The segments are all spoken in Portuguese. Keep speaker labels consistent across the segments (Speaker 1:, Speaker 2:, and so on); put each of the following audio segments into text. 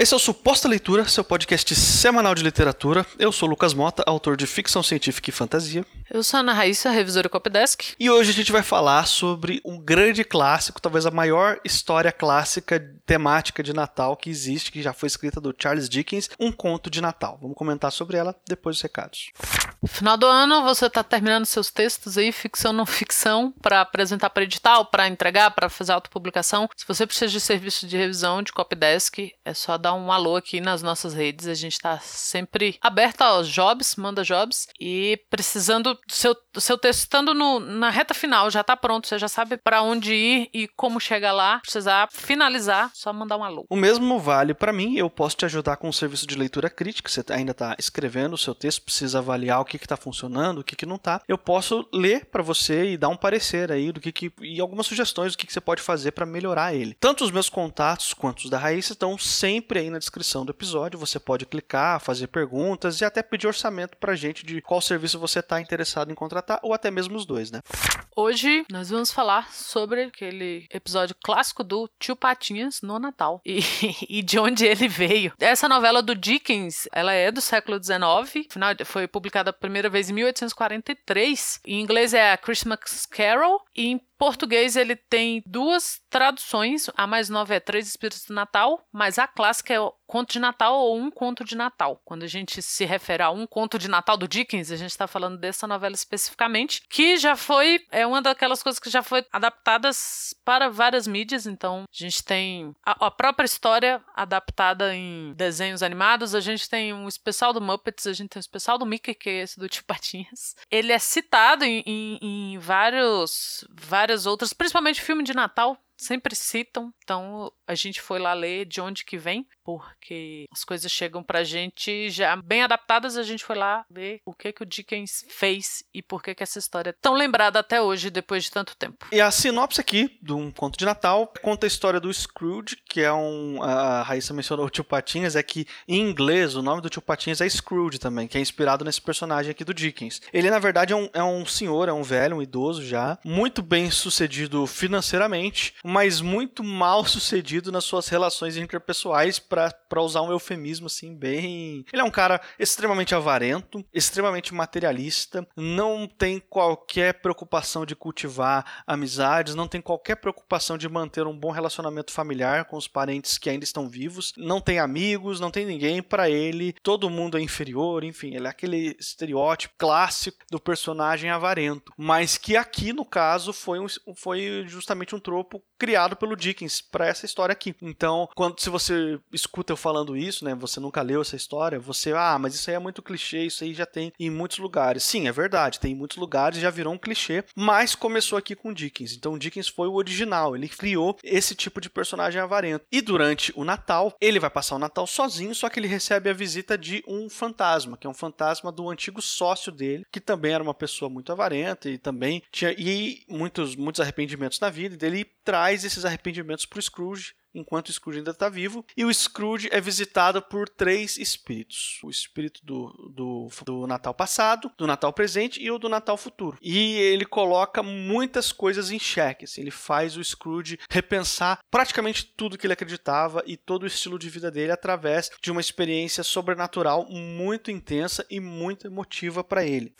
Speaker 1: Esse é o Suposta Leitura, seu podcast semanal de literatura. Eu sou Lucas Mota, autor de ficção científica e fantasia.
Speaker 2: Eu sou a Ana Raíssa, revisora Copdesk.
Speaker 1: E hoje a gente vai falar sobre um grande clássico, talvez a maior história clássica temática de Natal que existe, que já foi escrita do Charles Dickens, Um Conto de Natal. Vamos comentar sobre ela depois dos recados.
Speaker 2: Final do ano, você está terminando seus textos aí, ficção não ficção, para apresentar para edital, para entregar, para fazer autopublicação. Se você precisa de serviço de revisão de Copdesk, é só dar um alô aqui nas nossas redes. A gente está sempre aberto aos jobs, manda jobs. E precisando do seu, do seu texto estando no, na reta final, já está pronto, você já sabe para onde ir e como chegar lá. Precisar finalizar, só mandar um alô.
Speaker 1: O mesmo vale para mim, eu posso te ajudar com o serviço de leitura crítica. Você ainda está escrevendo o seu texto, precisa avaliar o que está funcionando, o que, que não está. Eu posso ler para você e dar um parecer aí do que, que e algumas sugestões do que, que você pode fazer para melhorar ele. Tanto os meus contatos quanto os da Raíssa estão sempre aí na descrição do episódio. Você pode clicar, fazer perguntas e até pedir orçamento para gente de qual serviço você está interessado em contratar ou até mesmo os dois, né?
Speaker 2: Hoje nós vamos falar sobre aquele episódio clássico do Tio Patinhas no Natal e, e de onde ele veio. Essa novela do Dickens, ela é do século XIX, afinal foi publicada primeira vez em 1843. Em inglês é Christmas Carol e em português ele tem duas traduções. A mais nova é Três Espíritos do Natal, mas a clássica é o Conto de Natal ou Um Conto de Natal. Quando a gente se refere a Um Conto de Natal do Dickens, a gente está falando dessa novela especificamente, que já foi é uma daquelas coisas que já foi adaptadas para várias mídias. Então a gente tem a, a própria história adaptada em desenhos animados. A gente tem um especial do Muppets, a gente tem um especial do Mickey que é esse do Tio Patinhas. Ele é citado em, em, em vários vários várias outras, principalmente filme de Natal, sempre citam. Então a gente foi lá ler de onde que vem, porque as coisas chegam pra gente já bem adaptadas. A gente foi lá ver o que que o Dickens fez e por que que essa história é tão lembrada até hoje, depois de tanto tempo.
Speaker 1: E a sinopse aqui de um conto de Natal conta a história do Scrooge, que é um. A Raíssa mencionou o tio Patinhas, é que em inglês o nome do tio Patinhas é Scrooge também, que é inspirado nesse personagem aqui do Dickens. Ele, na verdade, é um, é um senhor, é um velho, um idoso já, muito bem sucedido financeiramente, mas muito mal sucedido nas suas relações interpessoais, para usar um eufemismo assim, bem. Ele é um cara extremamente avarento, extremamente materialista, não tem qualquer preocupação de cultivar amizades, não tem qualquer preocupação de manter um bom relacionamento familiar com os parentes que ainda estão vivos, não tem amigos, não tem ninguém. Para ele, todo mundo é inferior, enfim, ele é aquele estereótipo clássico do personagem avarento, mas que aqui no caso foi, um, foi justamente um tropo criado pelo Dickens para essa história aqui. Então, quando se você escuta eu falando isso, né, você nunca leu essa história, você, ah, mas isso aí é muito clichê, isso aí já tem em muitos lugares. Sim, é verdade, tem em muitos lugares, já virou um clichê, mas começou aqui com Dickens. Então, Dickens foi o original, ele criou esse tipo de personagem avarento. E durante o Natal, ele vai passar o Natal sozinho, só que ele recebe a visita de um fantasma, que é um fantasma do antigo sócio dele, que também era uma pessoa muito avarenta e também tinha e muitos muitos arrependimentos na vida, e dele traz esses arrependimentos para o Scrooge enquanto o Scrooge ainda está vivo. E o Scrooge é visitado por três espíritos: o espírito do, do, do, Natal passado, do Natal presente e o do Natal futuro. E ele coloca muitas coisas em xeque. Assim, ele faz o Scrooge repensar praticamente tudo que ele acreditava e todo o estilo de vida dele através de uma experiência sobrenatural muito intensa e muito emotiva para ele.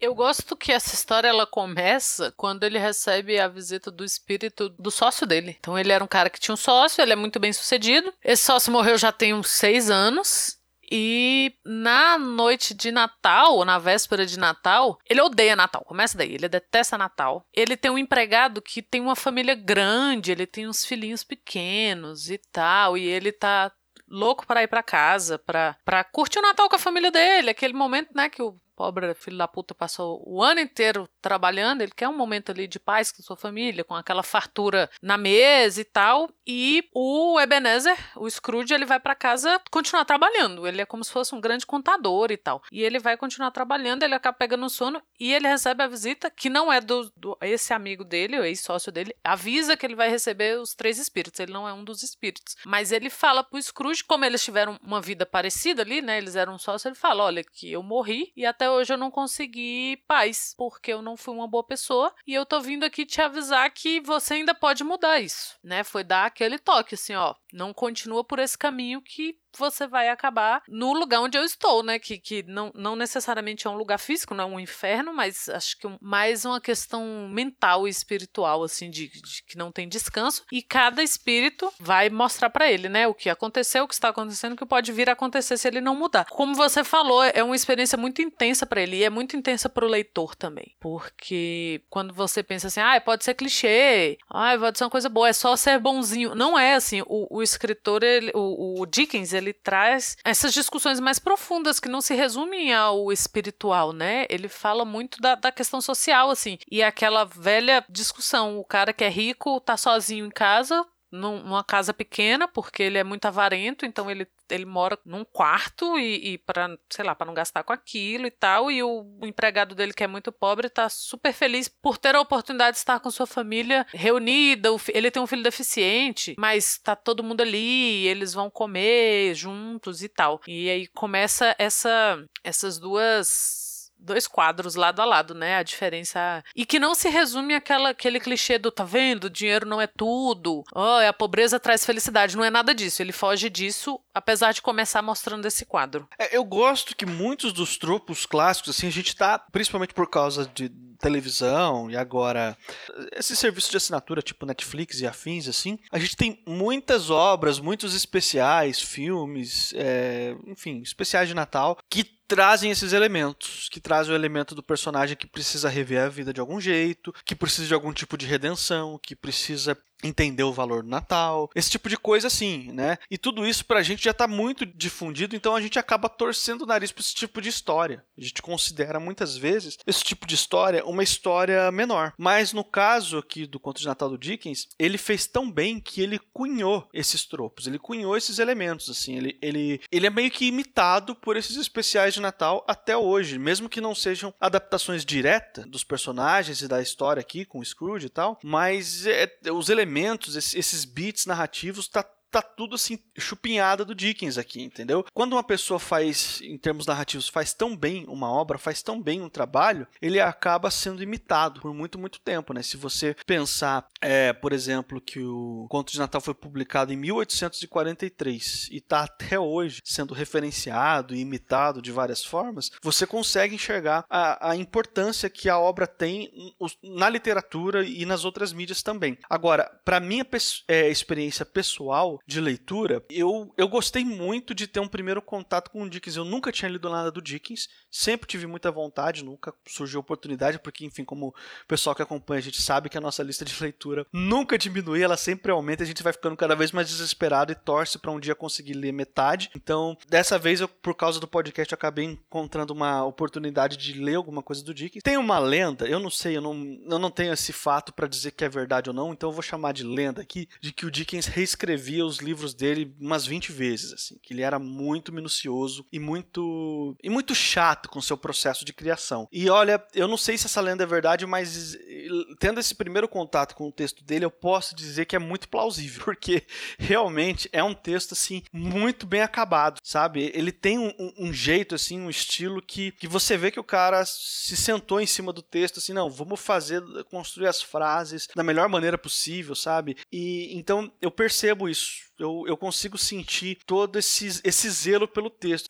Speaker 2: Eu gosto que essa história ela começa quando ele recebe a visita do espírito do sócio dele. Então ele era um cara que tinha um sócio, ele é muito bem sucedido. Esse sócio morreu já tem uns seis anos. E na noite de Natal, ou na véspera de Natal, ele odeia Natal. Começa daí, ele detesta Natal. Ele tem um empregado que tem uma família grande, ele tem uns filhinhos pequenos e tal, e ele tá louco para ir para casa, para curtir o Natal com a família dele, aquele momento, né, que o pobre filho da puta passou o ano inteiro trabalhando, ele quer um momento ali de paz com sua família, com aquela fartura na mesa e tal. E o Ebenezer, o Scrooge, ele vai para casa continuar trabalhando. Ele é como se fosse um grande contador e tal. E ele vai continuar trabalhando, ele acaba pegando sono e ele recebe a visita que não é do, do esse amigo dele, o ex-sócio dele, avisa que ele vai receber os três espíritos. Ele não é um dos espíritos. Mas ele fala pro Scrooge, como eles tiveram uma vida parecida ali, né? Eles eram sócios, ele fala: olha, que eu morri e até até hoje eu não consegui paz, porque eu não fui uma boa pessoa. E eu tô vindo aqui te avisar que você ainda pode mudar isso, né? Foi dar aquele toque, assim, ó. Não continua por esse caminho que você vai acabar no lugar onde eu estou, né? Que, que não, não necessariamente é um lugar físico, não é um inferno, mas acho que mais uma questão mental e espiritual, assim, de, de, que não tem descanso. E cada espírito vai mostrar para ele, né? O que aconteceu, o que está acontecendo, o que pode vir a acontecer se ele não mudar. Como você falou, é uma experiência muito intensa para ele e é muito intensa para o leitor também. Porque quando você pensa assim, ah, pode ser clichê, ah, pode ser uma coisa boa, é só ser bonzinho. Não é assim. O, o escritor, ele, o, o Dickens, ele traz essas discussões mais profundas que não se resumem ao espiritual, né? Ele fala muito da, da questão social, assim. E aquela velha discussão: o cara que é rico tá sozinho em casa, numa casa pequena, porque ele é muito avarento, então ele, ele mora num quarto e, e para, sei lá, para não gastar com aquilo e tal, e o, empregado dele que é muito pobre tá super feliz por ter a oportunidade de estar com sua família reunida, ele tem um filho deficiente, mas tá todo mundo ali, eles vão comer juntos e tal. E aí começa essa essas duas dois quadros lado a lado, né? A diferença. E que não se resume àquela, aquele clichê do tá vendo? Dinheiro não é tudo. Oh, a pobreza traz felicidade. Não é nada disso. Ele foge disso, apesar de começar mostrando esse quadro.
Speaker 1: É, eu gosto que muitos dos tropos clássicos, assim, a gente tá, principalmente por causa de televisão e agora esse serviço de assinatura tipo Netflix e afins assim a gente tem muitas obras muitos especiais filmes é, enfim especiais de Natal que trazem esses elementos, que trazem o elemento do personagem que precisa rever a vida de algum jeito, que precisa de algum tipo de redenção, que precisa entender o valor do Natal, esse tipo de coisa assim, né? E tudo isso pra gente já tá muito difundido, então a gente acaba torcendo o nariz pra esse tipo de história. A gente considera muitas vezes esse tipo de história uma história menor. Mas no caso aqui do Conto de Natal do Dickens, ele fez tão bem que ele cunhou esses tropos, ele cunhou esses elementos, assim, ele, ele, ele é meio que imitado por esses especiais de Natal até hoje, mesmo que não sejam adaptações diretas dos personagens e da história aqui com o Scrooge e tal, mas é, os elementos elementos, esses beats narrativos, tá tá tudo assim chupinhada do Dickens aqui, entendeu? Quando uma pessoa faz, em termos narrativos, faz tão bem uma obra, faz tão bem um trabalho, ele acaba sendo imitado por muito, muito tempo, né? Se você pensar, é, por exemplo, que o Conto de Natal foi publicado em 1843 e está até hoje sendo referenciado e imitado de várias formas, você consegue enxergar a, a importância que a obra tem na literatura e nas outras mídias também. Agora, para minha é, experiência pessoal, de leitura, eu, eu gostei muito de ter um primeiro contato com o Dickens. Eu nunca tinha lido nada do Dickens, sempre tive muita vontade, nunca surgiu oportunidade, porque, enfim, como o pessoal que acompanha, a gente sabe que a nossa lista de leitura nunca diminui, ela sempre aumenta, a gente vai ficando cada vez mais desesperado e torce para um dia conseguir ler metade. Então, dessa vez, eu, por causa do podcast, eu acabei encontrando uma oportunidade de ler alguma coisa do Dickens. Tem uma lenda, eu não sei, eu não, eu não tenho esse fato para dizer que é verdade ou não, então eu vou chamar de lenda aqui, de que o Dickens reescrevia os os livros dele umas 20 vezes, assim, que ele era muito minucioso e muito e muito chato com seu processo de criação. E olha, eu não sei se essa lenda é verdade, mas tendo esse primeiro contato com o texto dele, eu posso dizer que é muito plausível, porque realmente é um texto assim muito bem acabado, sabe? Ele tem um, um jeito assim, um estilo que, que você vê que o cara se sentou em cima do texto assim, não, vamos fazer construir as frases da melhor maneira possível, sabe? E então eu percebo isso eu, eu consigo sentir todo esse, esse zelo pelo texto.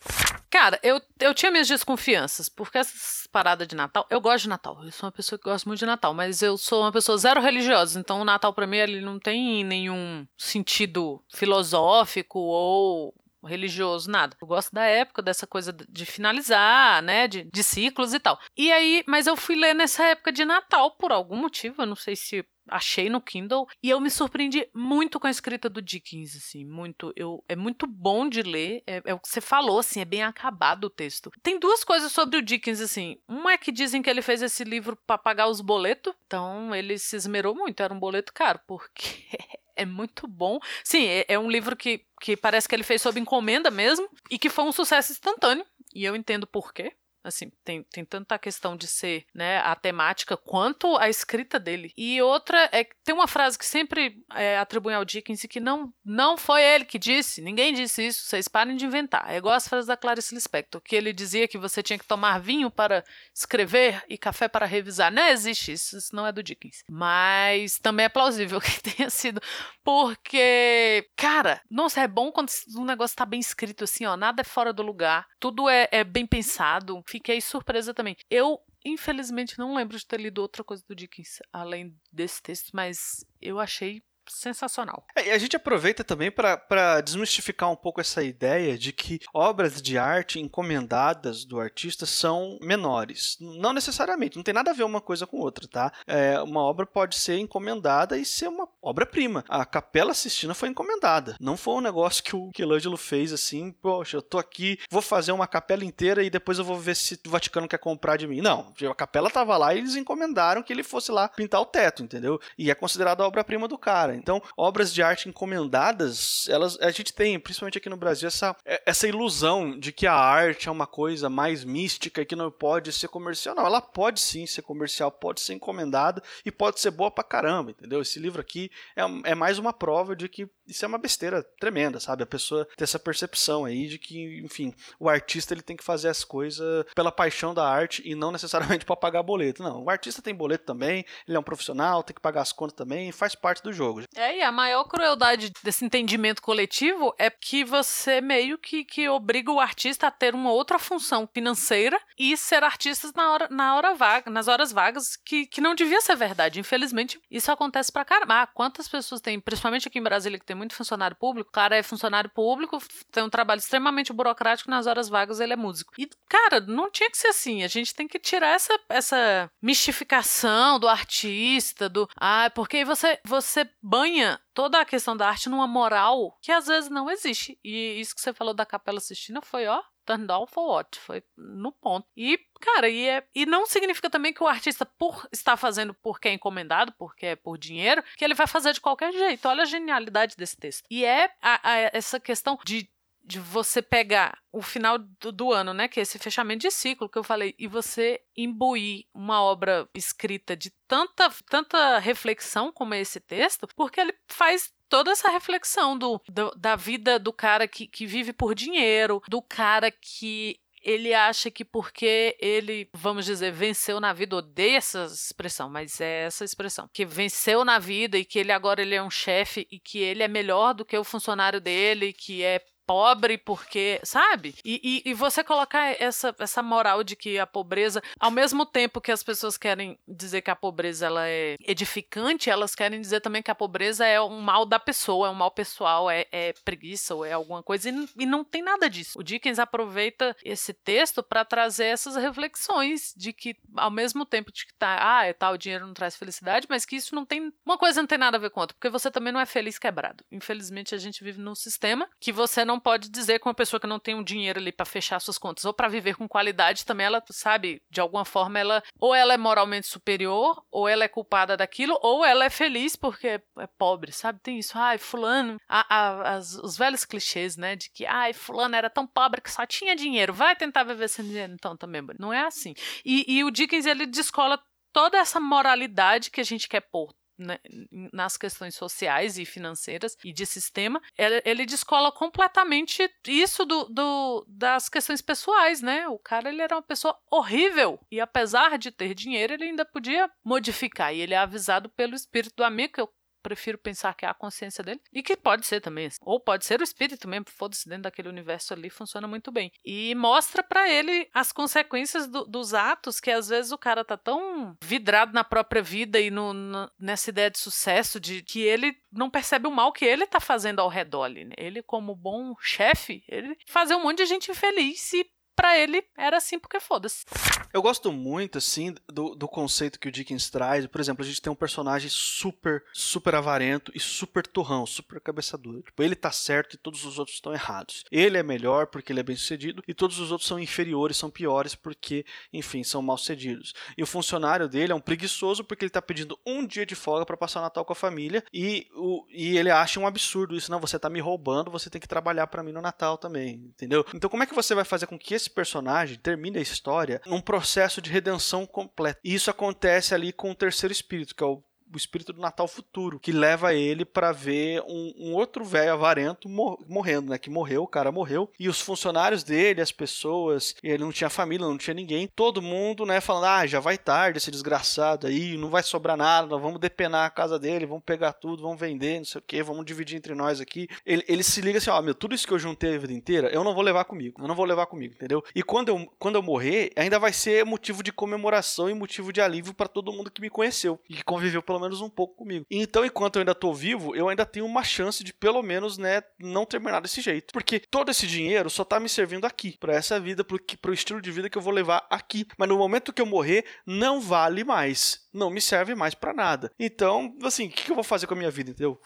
Speaker 2: Cara, eu, eu tinha minhas desconfianças, porque essas paradas de Natal. Eu gosto de Natal, eu sou uma pessoa que gosta muito de Natal, mas eu sou uma pessoa zero religiosa, então o Natal para mim ele não tem nenhum sentido filosófico ou religioso, nada. Eu gosto da época, dessa coisa de finalizar, né, de, de ciclos e tal. E aí, mas eu fui ler nessa época de Natal por algum motivo, eu não sei se achei no Kindle e eu me surpreendi muito com a escrita do Dickens, assim, muito, eu, é muito bom de ler, é, é, o que você falou, assim, é bem acabado o texto. Tem duas coisas sobre o Dickens, assim, uma é que dizem que ele fez esse livro para pagar os boletos, então ele se esmerou muito, era um boleto caro, porque é muito bom. Sim, é, é um livro que, que parece que ele fez sob encomenda mesmo e que foi um sucesso instantâneo, e eu entendo por quê Assim, tem, tem tanta questão de ser, né, a temática quanto a escrita dele. E outra é que tem uma frase que sempre é, atribuem ao Dickens e que não, não foi ele que disse, ninguém disse isso, vocês parem de inventar. É igual as frases da Clarice Lispector, que ele dizia que você tinha que tomar vinho para escrever e café para revisar. Não existe isso, isso não é do Dickens. Mas também é plausível que tenha sido, porque, cara, nossa, é bom quando o negócio tá bem escrito assim, ó, nada é fora do lugar, tudo é, é bem pensado. Fiquei surpresa também. Eu Infelizmente, não lembro de ter lido outra coisa do Dickens além desse texto, mas eu achei sensacional.
Speaker 1: É, e a gente aproveita também para desmistificar um pouco essa ideia de que obras de arte encomendadas do artista são menores. Não necessariamente, não tem nada a ver uma coisa com outra, tá? É, uma obra pode ser encomendada e ser uma obra-prima. A Capela Sistina foi encomendada. Não foi um negócio que o Michelangelo fez assim, poxa, eu tô aqui, vou fazer uma capela inteira e depois eu vou ver se o Vaticano quer comprar de mim. Não, a capela tava lá e eles encomendaram que ele fosse lá pintar o teto, entendeu? E é considerada obra-prima do cara. Então, obras de arte encomendadas, elas, a gente tem, principalmente aqui no Brasil, essa, é, essa ilusão de que a arte é uma coisa mais mística e que não pode ser comercial. Não, ela pode sim ser comercial, pode ser encomendada e pode ser boa pra caramba, entendeu? Esse livro aqui é, é mais uma prova de que isso é uma besteira tremenda, sabe? A pessoa ter essa percepção aí de que, enfim, o artista ele tem que fazer as coisas pela paixão da arte e não necessariamente para pagar boleto. Não, o artista tem boleto também, ele é um profissional, tem que pagar as contas também, faz parte do jogo.
Speaker 2: É, e a maior crueldade desse entendimento coletivo é que você meio que, que obriga o artista a ter uma outra função financeira e ser artista na hora, na hora vaga, nas horas vagas, que, que não devia ser verdade. Infelizmente, isso acontece pra caramba. Ah, quantas pessoas tem, principalmente aqui em Brasília, que tem muito funcionário público, o cara é funcionário público, tem um trabalho extremamente burocrático, nas horas vagas ele é músico. E, cara, não tinha que ser assim. A gente tem que tirar essa, essa mistificação do artista, do. Ah, porque você, você banha toda a questão da arte numa moral que às vezes não existe. E isso que você falou da Capela Sistina foi, ó, turn down for what? Foi no ponto. E, cara, e, é, e não significa também que o artista, por estar fazendo porque é encomendado, porque é por dinheiro, que ele vai fazer de qualquer jeito. Olha a genialidade desse texto. E é a, a, essa questão de de você pegar o final do, do, ano, né, que é esse fechamento de ciclo que eu falei, e você imbuir uma obra escrita de tanta, tanta reflexão como é esse texto, porque ele faz toda essa reflexão do, do da vida do cara que, que vive por dinheiro, do cara que ele acha que porque ele, vamos dizer, venceu na vida, odeia essa expressão, mas é essa expressão, que venceu na vida e que ele agora ele é um chefe e que ele é melhor do que o funcionário dele, que é pobre porque, sabe? E, e, e, você colocar essa, essa moral de que a pobreza, ao mesmo tempo que as pessoas querem dizer que a pobreza ela é edificante, elas querem dizer também que a pobreza é um mal da pessoa, é um mal pessoal, é, é preguiça ou é alguma coisa, e, e, não tem nada disso. O Dickens aproveita esse texto para trazer essas reflexões de que, ao mesmo tempo de que tá, ah, é tal, o dinheiro não traz felicidade, mas que isso não tem, uma coisa não tem nada a ver com outra, porque você também não é feliz quebrado. Infelizmente, a gente vive num sistema que você não não pode dizer que uma pessoa que não tem um dinheiro ali para fechar suas contas ou para viver com qualidade também ela sabe de alguma forma ela ou ela é moralmente superior ou ela é culpada daquilo ou ela é feliz porque é pobre sabe? Tem isso ai fulano a, a, as, os velhos clichês né de que ai fulano era tão pobre que só tinha dinheiro vai tentar viver sem dinheiro então também não é assim. E, e o Dickens ele descola toda essa moralidade que a gente quer pôr né, nas questões sociais e financeiras e de sistema, ele, descola completamente isso do, do, das questões pessoais, né? O cara ele era uma pessoa horrível e apesar de ter dinheiro ele ainda podia modificar e ele é avisado pelo espírito do amigo prefiro pensar que é a consciência dele. E que pode ser também. Ou pode ser o espírito mesmo, foda-se, dentro daquele universo ali, funciona muito bem. E mostra para ele as consequências do, dos atos, que às vezes o cara tá tão vidrado na própria vida e no, no, nessa ideia de sucesso, de que ele não percebe o mal que ele tá fazendo ao redor ali. Né? Ele, como bom chefe, ele fazer um monte de gente infeliz e para ele era assim porque foda-se.
Speaker 1: Eu gosto muito, assim, do, do conceito que o Dickens traz. Por exemplo, a gente tem um personagem super, super avarento e super turrão, super cabeça dura. Tipo, ele tá certo e todos os outros estão errados. Ele é melhor porque ele é bem sucedido e todos os outros são inferiores, são piores porque, enfim, são mal sucedidos. E o funcionário dele é um preguiçoso porque ele tá pedindo um dia de folga para passar o Natal com a família e, o, e ele acha um absurdo isso. Não, você tá me roubando, você tem que trabalhar para mim no Natal também, entendeu? Então, como é que você vai fazer com que esse esse personagem termina a história num processo de redenção completo. E isso acontece ali com o terceiro espírito, que é o o espírito do Natal futuro, que leva ele para ver um, um outro velho avarento mor morrendo, né? Que morreu, o cara morreu. E os funcionários dele, as pessoas, ele não tinha família, não tinha ninguém. Todo mundo, né, falando: ah, já vai tarde esse desgraçado aí, não vai sobrar nada, vamos depenar a casa dele, vamos pegar tudo, vamos vender, não sei o que, vamos dividir entre nós aqui. Ele, ele se liga assim: ó, oh, meu, tudo isso que eu juntei a vida inteira, eu não vou levar comigo, eu não vou levar comigo, entendeu? E quando eu, quando eu morrer, ainda vai ser motivo de comemoração e motivo de alívio para todo mundo que me conheceu e que conviveu pelo menos um pouco comigo. Então, enquanto eu ainda tô vivo, eu ainda tenho uma chance de pelo menos, né, não terminar desse jeito. Porque todo esse dinheiro só tá me servindo aqui, para essa vida, pro, pro estilo de vida que eu vou levar aqui. Mas no momento que eu morrer, não vale mais não me serve mais para nada. Então, assim, o que, eu vou fazer com a minha vida, entendeu?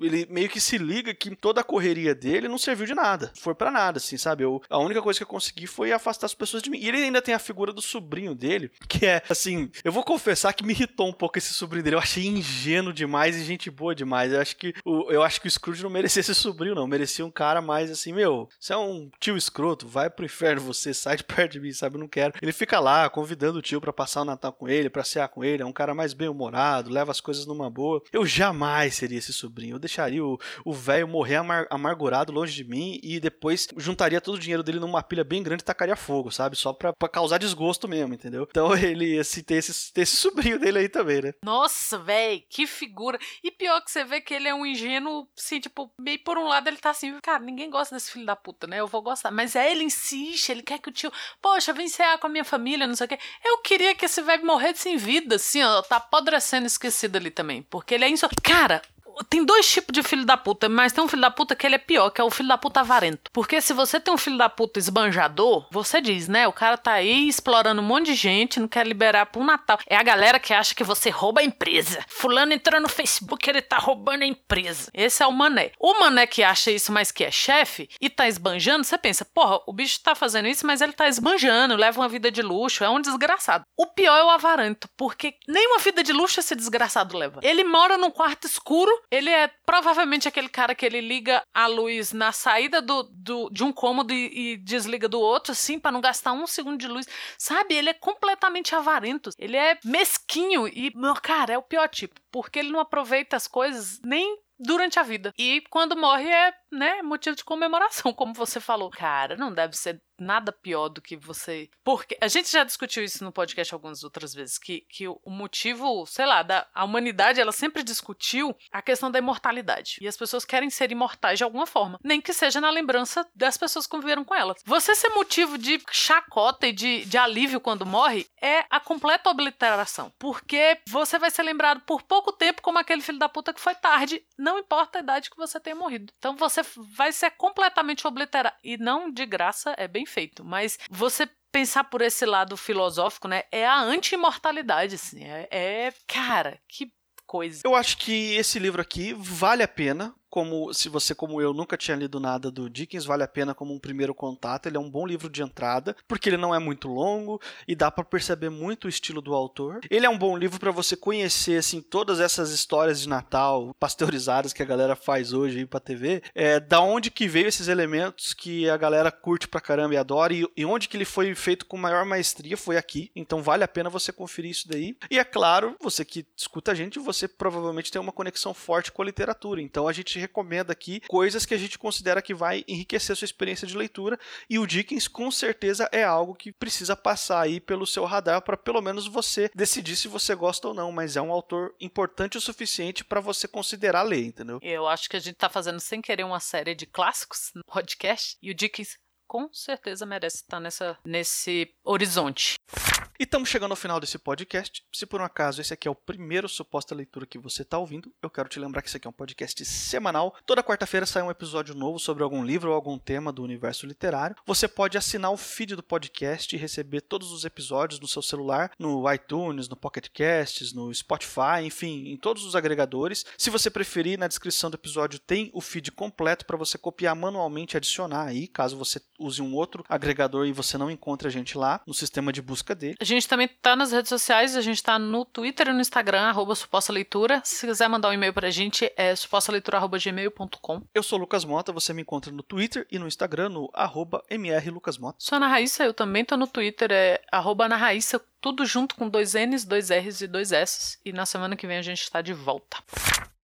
Speaker 1: Ele meio que se liga que toda a correria dele não serviu de nada. Foi para nada, assim, sabe? Eu, a única coisa que eu consegui foi afastar as pessoas de mim. E ele ainda tem a figura do sobrinho dele, que é, assim, eu vou confessar que me irritou um pouco esse sobrinho dele. Eu achei ingênuo demais e gente boa demais. Eu acho que o, eu acho que o Scrooge não merecia esse sobrinho, não. Merecia um cara mais assim, meu, você é um tio escroto, vai pro inferno você, sai de perto de mim, sabe? Eu não quero. Ele fica lá convidando o tio para passar o Natal com ele, pra cear com ele é um cara mais bem-humorado, leva as coisas numa boa. Eu jamais seria esse sobrinho. Eu deixaria o velho morrer amar amargurado longe de mim e depois juntaria todo o dinheiro dele numa pilha bem grande e tacaria fogo, sabe? Só pra, pra causar desgosto mesmo, entendeu? Então ele, assim, tem esse, esse sobrinho dele aí também, né?
Speaker 2: Nossa, velho, que figura. E pior que você vê que ele é um ingênuo, assim, tipo, meio por um lado ele tá assim, cara, ninguém gosta desse filho da puta, né? Eu vou gostar. Mas é ele insiste, ele quer que o tio, poxa, vem cear com a minha família, não sei o quê. Eu queria que esse velho morresse em vida, assim, ó, tá apodrecendo esquecido ali também. Porque ele é insó. Cara, tem dois tipos de filho da puta, mas tem um filho da puta que ele é pior, que é o filho da puta avarento. Porque se você tem um filho da puta esbanjador, você diz, né? O cara tá aí explorando um monte de gente, não quer liberar pro Natal. É a galera que acha que você rouba a empresa. Fulano entrou no Facebook, ele tá roubando a empresa. Esse é o mané. O mané que acha isso, mas que é chefe e tá esbanjando, você pensa, porra, o bicho tá fazendo isso, mas ele tá esbanjando, leva uma vida de luxo, é um desgraçado. O pior é o avarento, porque nenhuma vida de luxo esse desgraçado leva. Ele mora num quarto escuro, ele é provavelmente aquele cara que ele liga a luz na saída do, do de um cômodo e, e desliga do outro, assim, para não gastar um segundo de luz. Sabe? Ele é completamente avarento. Ele é mesquinho e, meu, cara, é o pior tipo. Porque ele não aproveita as coisas nem durante a vida. E quando morre é, né, motivo de comemoração, como você falou. Cara, não deve ser nada pior do que você. Porque a gente já discutiu isso no podcast algumas outras vezes, que, que o motivo, sei lá, da a humanidade, ela sempre discutiu a questão da imortalidade. E as pessoas querem ser imortais de alguma forma, nem que seja na lembrança das pessoas que conviveram com elas. Você ser motivo de chacota e de, de alívio quando morre é a completa obliteração. Porque você vai ser lembrado por pouco tempo como aquele filho da puta que foi tarde, não importa a idade que você tenha morrido. Então você vai ser completamente obliterado. E não de graça, é bem feito. Mas você pensar por esse lado filosófico, né? É a anti-imortalidade, assim. É, é, cara, que coisa.
Speaker 1: Eu acho que esse livro aqui vale a pena como se você como eu nunca tinha lido nada do Dickens, vale a pena como um primeiro contato. Ele é um bom livro de entrada, porque ele não é muito longo e dá para perceber muito o estilo do autor. Ele é um bom livro para você conhecer assim todas essas histórias de Natal pasteurizadas que a galera faz hoje aí para TV. É, da onde que veio esses elementos que a galera curte pra caramba e adora e, e onde que ele foi feito com maior maestria foi aqui. Então vale a pena você conferir isso daí. E é claro, você que escuta a gente, você provavelmente tem uma conexão forte com a literatura. Então a gente recomenda aqui coisas que a gente considera que vai enriquecer a sua experiência de leitura e o Dickens com certeza é algo que precisa passar aí pelo seu radar para pelo menos você decidir se você gosta ou não, mas é um autor importante o suficiente para você considerar ler, entendeu?
Speaker 2: Eu acho que a gente tá fazendo sem querer uma série de clássicos no podcast e o Dickens com certeza merece estar nessa, nesse horizonte.
Speaker 1: E estamos chegando ao final desse podcast. Se por um acaso esse aqui é o primeiro suposta leitura que você está ouvindo, eu quero te lembrar que esse aqui é um podcast semanal. Toda quarta-feira sai um episódio novo sobre algum livro ou algum tema do universo literário. Você pode assinar o feed do podcast e receber todos os episódios no seu celular, no iTunes, no Pocket Casts, no Spotify, enfim, em todos os agregadores. Se você preferir, na descrição do episódio tem o feed completo para você copiar manualmente e adicionar aí, caso você use um outro agregador e você não encontre a gente lá no sistema de busca dele.
Speaker 2: A gente também tá nas redes sociais, a gente tá no Twitter e no Instagram, arroba suposta leitura. Se quiser mandar um e-mail pra gente, é supostaleitura.gmail.com.
Speaker 1: Eu sou o Lucas Mota, você me encontra no Twitter e no Instagram no arroba mrlucasmota.
Speaker 2: Sou a Ana Raíssa, eu também tô no Twitter, é arroba Ana Raíssa, tudo junto com dois N's, dois R's e dois S's. E na semana que vem a gente tá de volta.